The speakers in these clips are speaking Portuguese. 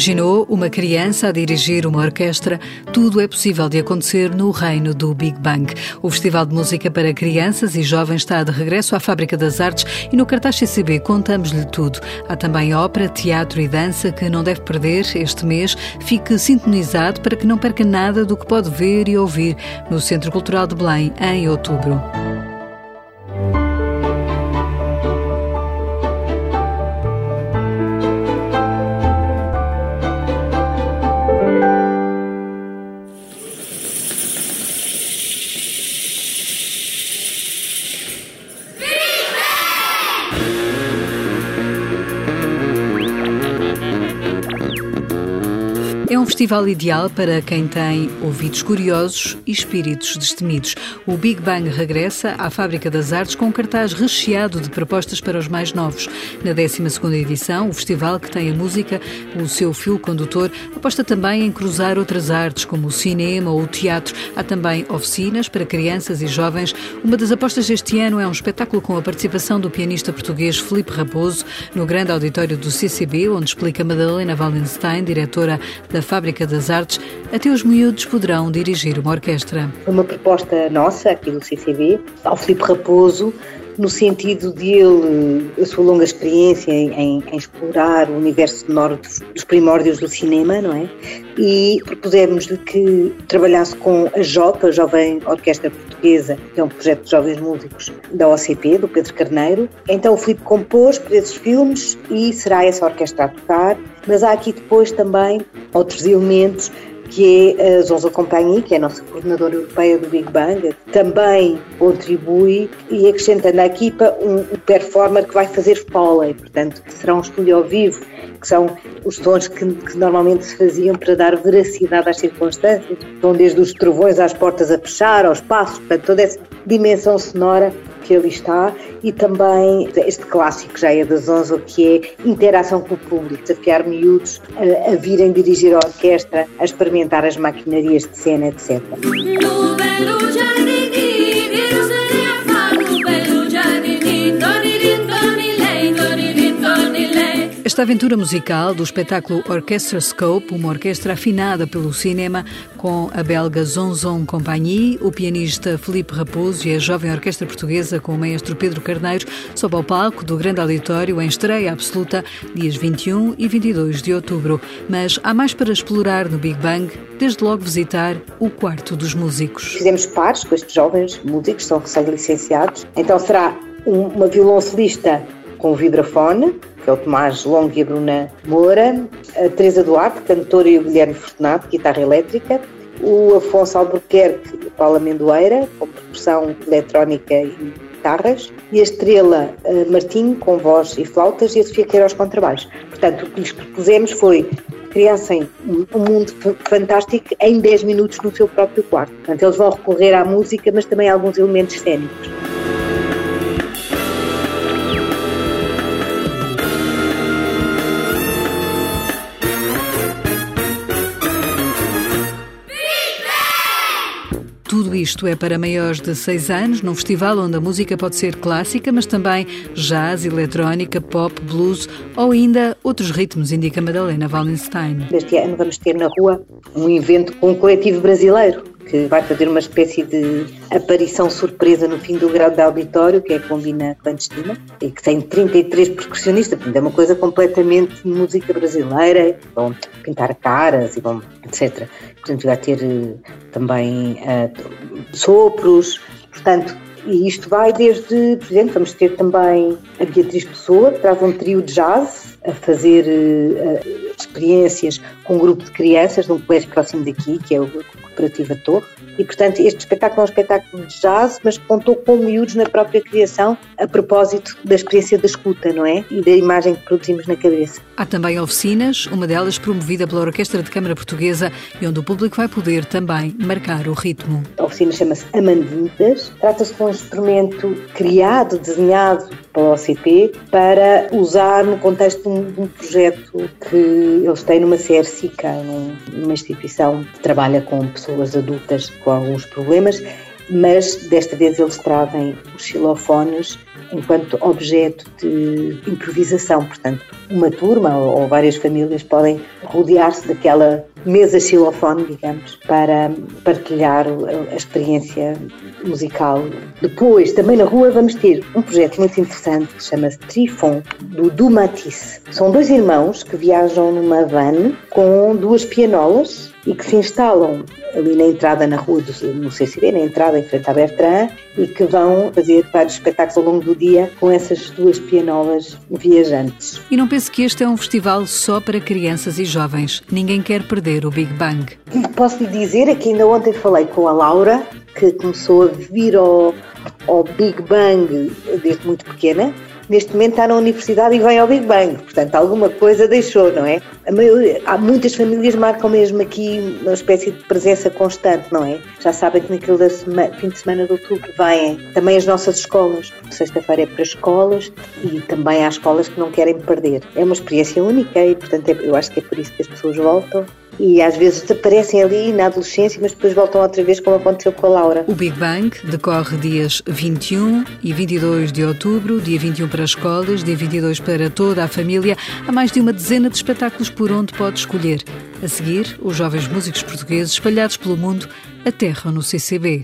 Imaginou uma criança a dirigir uma orquestra? Tudo é possível de acontecer no reino do Big Bang. O Festival de Música para Crianças e Jovens está de regresso à Fábrica das Artes e no cartaz CCB contamos-lhe tudo. Há também ópera, teatro e dança que não deve perder este mês. Fique sintonizado para que não perca nada do que pode ver e ouvir no Centro Cultural de Belém em outubro. É um festival ideal para quem tem ouvidos curiosos e espíritos destemidos. O Big Bang regressa à Fábrica das Artes com um cartaz recheado de propostas para os mais novos. Na 12ª edição, o festival, que tem a música, o seu fio condutor, aposta também em cruzar outras artes, como o cinema ou o teatro. Há também oficinas para crianças e jovens. Uma das apostas deste ano é um espetáculo com a participação do pianista português Felipe Raposo, no grande auditório do CCB, onde explica Madalena Wallenstein, diretora da da Fábrica das Artes, até os miúdos poderão dirigir uma orquestra. Uma proposta nossa, aqui do CCB, ao Filipe Raposo, no sentido de ele, a sua longa experiência em, em explorar o universo sonoro dos primórdios do cinema, não é? E propusemos-lhe que trabalhasse com a JOP, a Jovem Orquestra Portuguesa, que é um projeto de jovens músicos da OCP, do Pedro Carneiro. Então o Filipe compôs para esses filmes e será essa orquestra a tocar, mas há aqui depois também outros elementos que é a Zonza Compagnie, que é a nossa coordenadora europeia do Big Bang, também contribui e acrescenta na equipa um, performer que vai fazer foley, portanto, será um estúdio ao vivo, que são os sons que, que, normalmente se faziam para dar veracidade às circunstâncias, vão desde os trovões às portas a fechar, aos passos, portanto, toda essa dimensão sonora que ali está e também este clássico já é das 11, que é interação com o público, desafiar miúdos a, a virem dirigir a orquestra, a experimentar as maquinarias de cena, etc. Esta aventura musical do espetáculo Orchestra Scope, uma orquestra afinada pelo cinema, com a belga Zonzon Compagnie, o pianista Felipe Raposo e a jovem orquestra portuguesa com o maestro Pedro Carneiro, sob ao palco do Grande Auditório em estreia absoluta, dias 21 e 22 de outubro. Mas há mais para explorar no Big Bang, desde logo visitar o quarto dos músicos. Fizemos pares com estes jovens músicos, são recém-licenciados, então será uma violoncelista com vibrafone, que é o Tomás Longo e a Bruna Moura, a Teresa Duarte, cantora, e o Guilherme Fortunato, guitarra elétrica, o Afonso Albuquerque e Paula Mendoeira, com percussão eletrónica e guitarras, e a Estrela Martim, com voz e flautas, e a Sofia Queiroz com trabalhos. Portanto, o que lhes propusemos foi criassem um mundo fantástico em 10 minutos no seu próprio quarto. Portanto, eles vão recorrer à música, mas também a alguns elementos cênicos. Isto é para maiores de 6 anos, num festival onde a música pode ser clássica, mas também jazz, eletrónica, pop, blues ou ainda outros ritmos, indica Madalena Wallenstein. Este ano vamos ter na rua um evento com um coletivo brasileiro que vai fazer uma espécie de aparição surpresa no fim do grau de auditório, que é a Combina Clandestina, e que tem 33 percussionistas, portanto é uma coisa completamente música brasileira, vão pintar caras e vão, etc. Portanto vai ter eh, também uh, sopros, portanto e isto vai desde, por exemplo, vamos ter também a Beatriz Pessoa, que traz um trio de jazz a fazer uh, experiências com um grupo de crianças de um colégio próximo daqui, que é o Cooperativa Torre. E, portanto, este espetáculo é um espetáculo de jazz, mas contou com miúdos na própria criação, a propósito da experiência da escuta, não é? E da imagem que produzimos na cabeça. Há também oficinas, uma delas promovida pela Orquestra de Câmara Portuguesa, e onde o público vai poder também marcar o ritmo. A oficina chama-se Amanditas. Trata-se de um instrumento criado, desenhado pela OCP, para usar no contexto de um, de um projeto que eles têm numa CRCICA, numa instituição que trabalha com pessoas adultas com alguns problemas mas desta vez eles trazem os xilofones enquanto objeto de improvisação. Portanto, uma turma ou, várias famílias podem rodear-se daquela mesa xilofone, digamos, para partilhar a experiência musical. Depois, também na rua, vamos ter um projeto muito interessante que chama-se Trifon, do Dumatisse. São dois irmãos que viajam numa van com duas pianolas e que se instalam ali na entrada na rua do no CCD, na entrada em frente à Bertrand, e que vão fazer vários espetáculos ao longo do dia com essas duas pianolas viajantes. E não pense que este é um festival só para crianças e jovens. Ninguém quer perder o Big Bang. O que posso lhe dizer é que ainda ontem falei com a Laura, que começou a vir ao, ao Big Bang desde muito pequena, neste momento está na universidade e vem ao Big Bang, portanto alguma coisa deixou, não é? Maioria, há muitas famílias marcam mesmo aqui uma espécie de presença constante, não é? Já sabem que naquele fim de semana de outubro vêm também as nossas escolas, sexta-feira é para escolas e também há escolas que não querem perder. É uma experiência única e, portanto, é, eu acho que é por isso que as pessoas voltam e às vezes desaparecem ali na adolescência, mas depois voltam outra vez, como aconteceu com a Laura. O Big Bang decorre dias 21 e 22 de outubro, dia 21 para as escolas, dia 22 para toda a família. Há mais de uma dezena de espetáculos por onde pode escolher. A seguir, os jovens músicos portugueses espalhados pelo mundo aterram no CCB.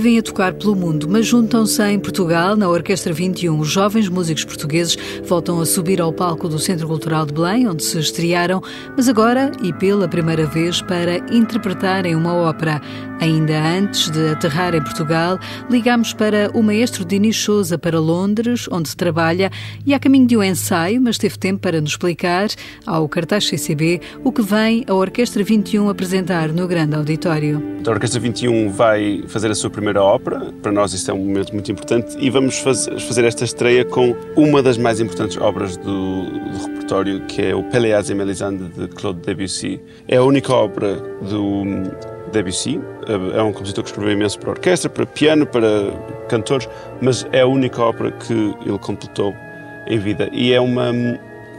Vivem a tocar pelo mundo, mas juntam-se em Portugal, na Orquestra 21. Os jovens músicos portugueses voltam a subir ao palco do Centro Cultural de Belém, onde se estrearam, mas agora e pela primeira vez para interpretarem uma ópera. Ainda antes de aterrar em Portugal, ligamos para o maestro Dini Souza para Londres, onde trabalha, e a caminho de um ensaio, mas teve tempo para nos explicar, ao cartaz CCB, o que vem a Orquestra 21 apresentar no grande auditório. A Orquestra 21 vai fazer a sua primeira ópera, para nós isso é um momento muito importante, e vamos fazer esta estreia com uma das mais importantes obras do, do repertório, que é o Péléas et Mélisande de Claude Debussy. É a única obra do Debussy, é um compositor que escreveu imenso para orquestra, para piano, para cantores, mas é a única ópera que ele completou em vida. E é uma,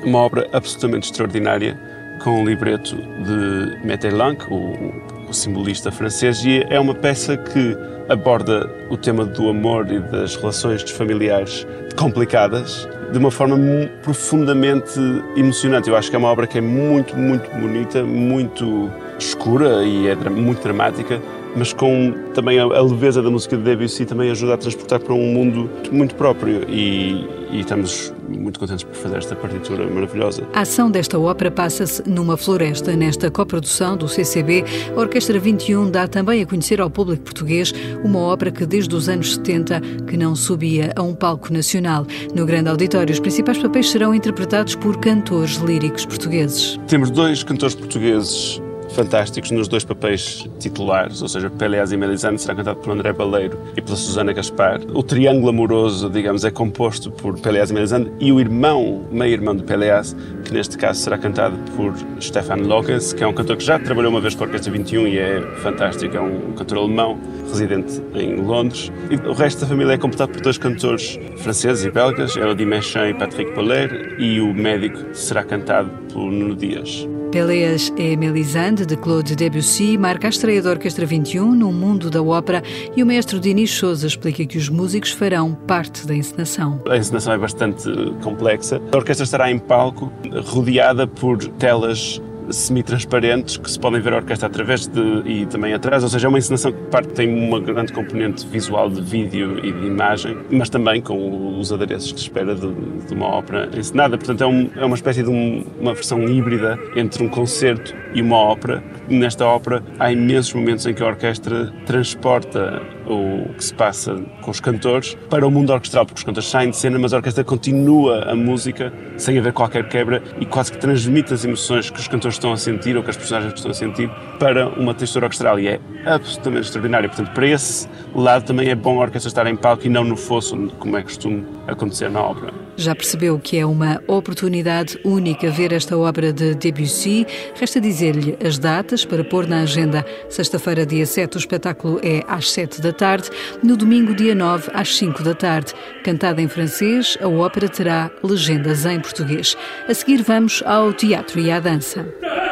uma obra absolutamente extraordinária, com o libreto de Metterlinck, o, o simbolista francês, e é uma peça que aborda o tema do amor e das relações familiares complicadas de uma forma profundamente emocionante. Eu acho que é uma obra que é muito, muito bonita, muito escura e é muito dramática, mas com também a, leveza da música de Debussy também ajuda a transportar para um mundo muito próprio e, e estamos muito contentes por fazer esta partitura maravilhosa. A ação desta ópera passa-se numa floresta. Nesta coprodução do CCB, a Orquestra 21 dá também a conhecer ao público português uma ópera que desde os anos 70 que não subia a um palco nacional. No grande auditório, os principais papéis serão interpretados por cantores líricos portugueses. Temos dois cantores portugueses fantásticos nos dois papéis titulares, ou seja, Péléas e Melisande será cantado por André Baleiro e pela Susana Gaspar. O triângulo amoroso, digamos, é composto por Péléas e Melisande e o irmão, meio-irmão de Péléas, que neste caso será cantado por Stefan Lockes, que é um cantor que já trabalhou uma vez com a Orquestra 21 e é fantástico, é um cantor alemão residente em Londres. E o resto da família é completado por dois cantores franceses e belgas, Elodie Méchan e Patrick Poller, e o médico será cantado por Nuno Dias. Péléas e Mélisande, de Claude Debussy, marca a estreia da Orquestra 21 no mundo da ópera e o mestre Dinis Souza explica que os músicos farão parte da encenação. A encenação é bastante complexa. A orquestra estará em palco, rodeada por telas semi-transparentes que se podem ver a orquestra através de, e também atrás, ou seja, é uma encenação que parte tem uma grande componente visual de vídeo e de imagem, mas também com os adereços que se espera de, de uma ópera encenada. Portanto, é, um, é uma espécie de um, uma versão híbrida entre um concerto e uma ópera. Nesta ópera há imensos momentos em que a orquestra transporta o que se passa com os cantores para o mundo orquestral, porque os cantores saem de cena, mas a orquestra continua a música sem haver qualquer quebra e quase que transmite as emoções que os cantores estão a sentir ou que as personagens estão a sentir para uma textura orquestral e é absolutamente extraordinário. Portanto, para esse lado também é bom a orquestra estar em palco e não no fosso, como é costume acontecer na ópera. Já percebeu que é uma oportunidade única ver esta obra de Debussy. Resta dizer-lhe as datas para pôr na agenda. Sexta-feira, dia 7, o espetáculo é às 7 da tarde. No domingo, dia 9, às 5 da tarde. Cantada em francês, a ópera terá legendas em português. A seguir, vamos ao teatro e à dança.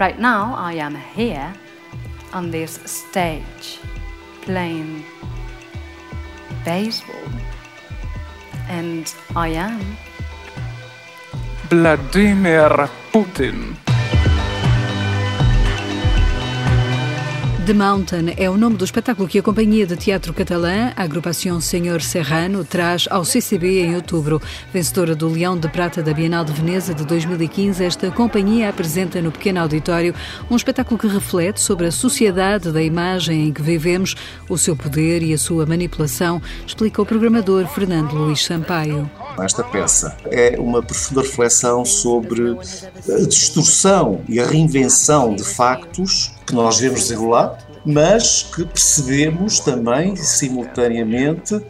Right now, I am here on this stage playing baseball, and I am Vladimir Putin. The Mountain é o nome do espetáculo que a Companhia de Teatro Catalã, a Agrupação Senhor Serrano, traz ao CCB em outubro. Vencedora do Leão de Prata da Bienal de Veneza de 2015, esta companhia apresenta no pequeno auditório um espetáculo que reflete sobre a sociedade da imagem em que vivemos, o seu poder e a sua manipulação, explica o programador Fernando Luís Sampaio. Esta peça é uma profunda reflexão sobre a distorção e a reinvenção de factos que nós vemos desenrolar, mas que percebemos também, simultaneamente,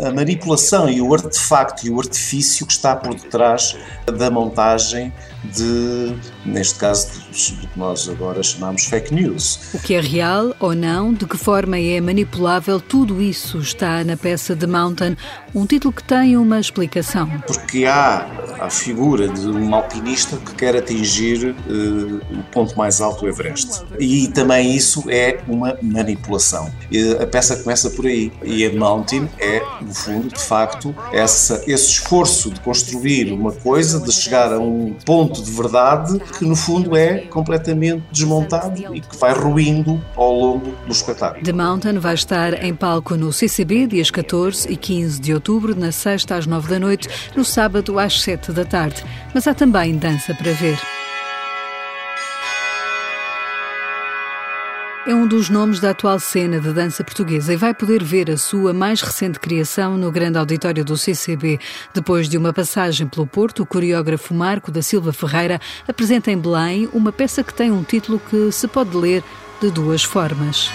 a manipulação e o artefacto e o artifício que está por detrás da montagem de, neste caso, do que nós agora chamamos fake news. O que é real ou não, de que forma é manipulável, tudo isso está na peça The Mountain, um título que tem uma explicação. Porque há a figura de um alpinista que quer atingir uh, o ponto mais alto do Everest. E também isso é uma manipulação. E a peça começa por aí. E a Mountain é, no fundo, de facto, essa, esse esforço de construir uma coisa, de chegar a um ponto ponto de verdade que, no fundo, é completamente desmontado e que vai ruindo ao longo do espetáculo. The Mountain vai estar em palco no CCB, dias 14 e 15 de outubro, na sexta às 9 da noite, no sábado às 7 da tarde. Mas há também dança para ver. É um dos nomes da atual cena de dança portuguesa e vai poder ver a sua mais recente criação no grande auditório do CCB. Depois de uma passagem pelo Porto, o coreógrafo Marco da Silva Ferreira apresenta em Belém uma peça que tem um título que se pode ler de duas formas.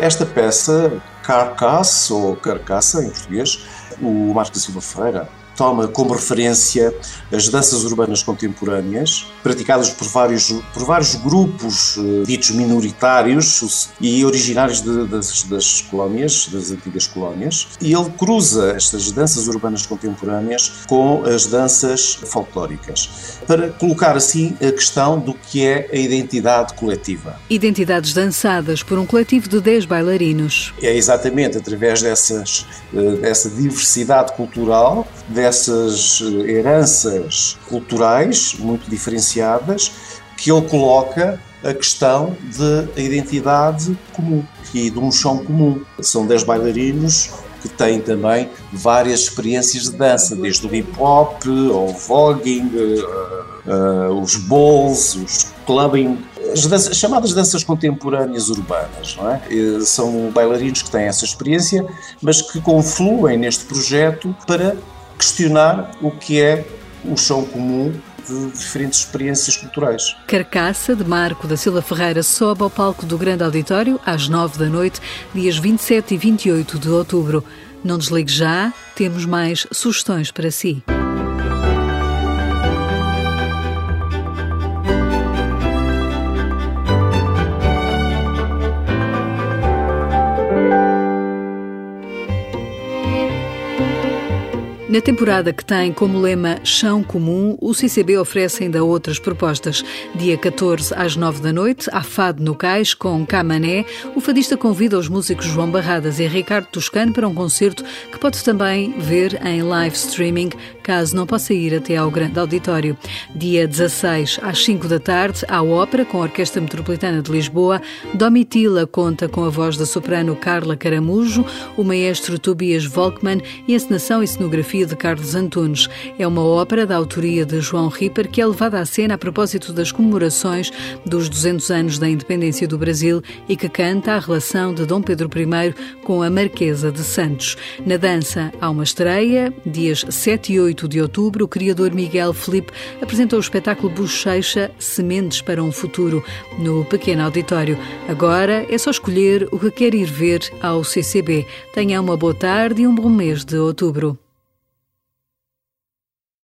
Esta peça, Carcass, ou Carcaça em português, o Marco da Silva Ferreira toma como referência as danças urbanas contemporâneas, praticadas por vários, por vários grupos uh, ditos minoritários e originários de, das, das colónias, das antigas colónias, e ele cruza estas danças urbanas contemporâneas com as danças folclóricas, para colocar assim a questão do que é a identidade coletiva. Identidades dançadas por um coletivo de 10 bailarinos. É exatamente através dessas, uh, dessa diversidade cultural, dessas heranças culturais muito diferenciadas que ele coloca a questão da identidade comum e de um chão comum. São dez bailarinos que têm também várias experiências de dança, desde o hip hop ao voguing, uh, uh, os bowls, os clubbing, as danças, chamadas danças contemporâneas urbanas, não é? São bailarinos que têm essa experiência, mas que confluem neste projeto para questionar o que é o chão comum de diferentes experiências culturais. Carcaça, de Marco da Silva Ferreira, sobe ao palco do Grande Auditório às nove da noite, dias 27 e 28 de outubro. Não desligue já, temos mais sugestões para si. Na temporada que tem como lema Chão Comum, o CCB oferece ainda outras propostas. Dia 14 às 9 da noite, há Fado no Cais com Camané. O fadista convida os músicos João Barradas e Ricardo Toscano para um concerto que pode também ver em live streaming caso não possa ir até ao grande auditório. Dia 16, às 5 da tarde, à ópera com a Orquestra Metropolitana de Lisboa. Domitila conta com a voz da soprano Carla Caramujo, o maestro Tobias Volkmann e a encenação e cenografia de Carlos Antunes. É uma ópera da autoria de João Ripper que é levada à cena a propósito das comemorações dos 200 anos da independência do Brasil e que canta a relação de Dom Pedro I com a Marquesa de Santos. Na dança há uma estreia, dias 7 e 8 de outubro, o criador Miguel Felipe apresentou o espetáculo Bochecha Sementes para um Futuro no pequeno auditório. Agora é só escolher o que quer ir ver ao CCB. Tenha uma boa tarde e um bom mês de outubro.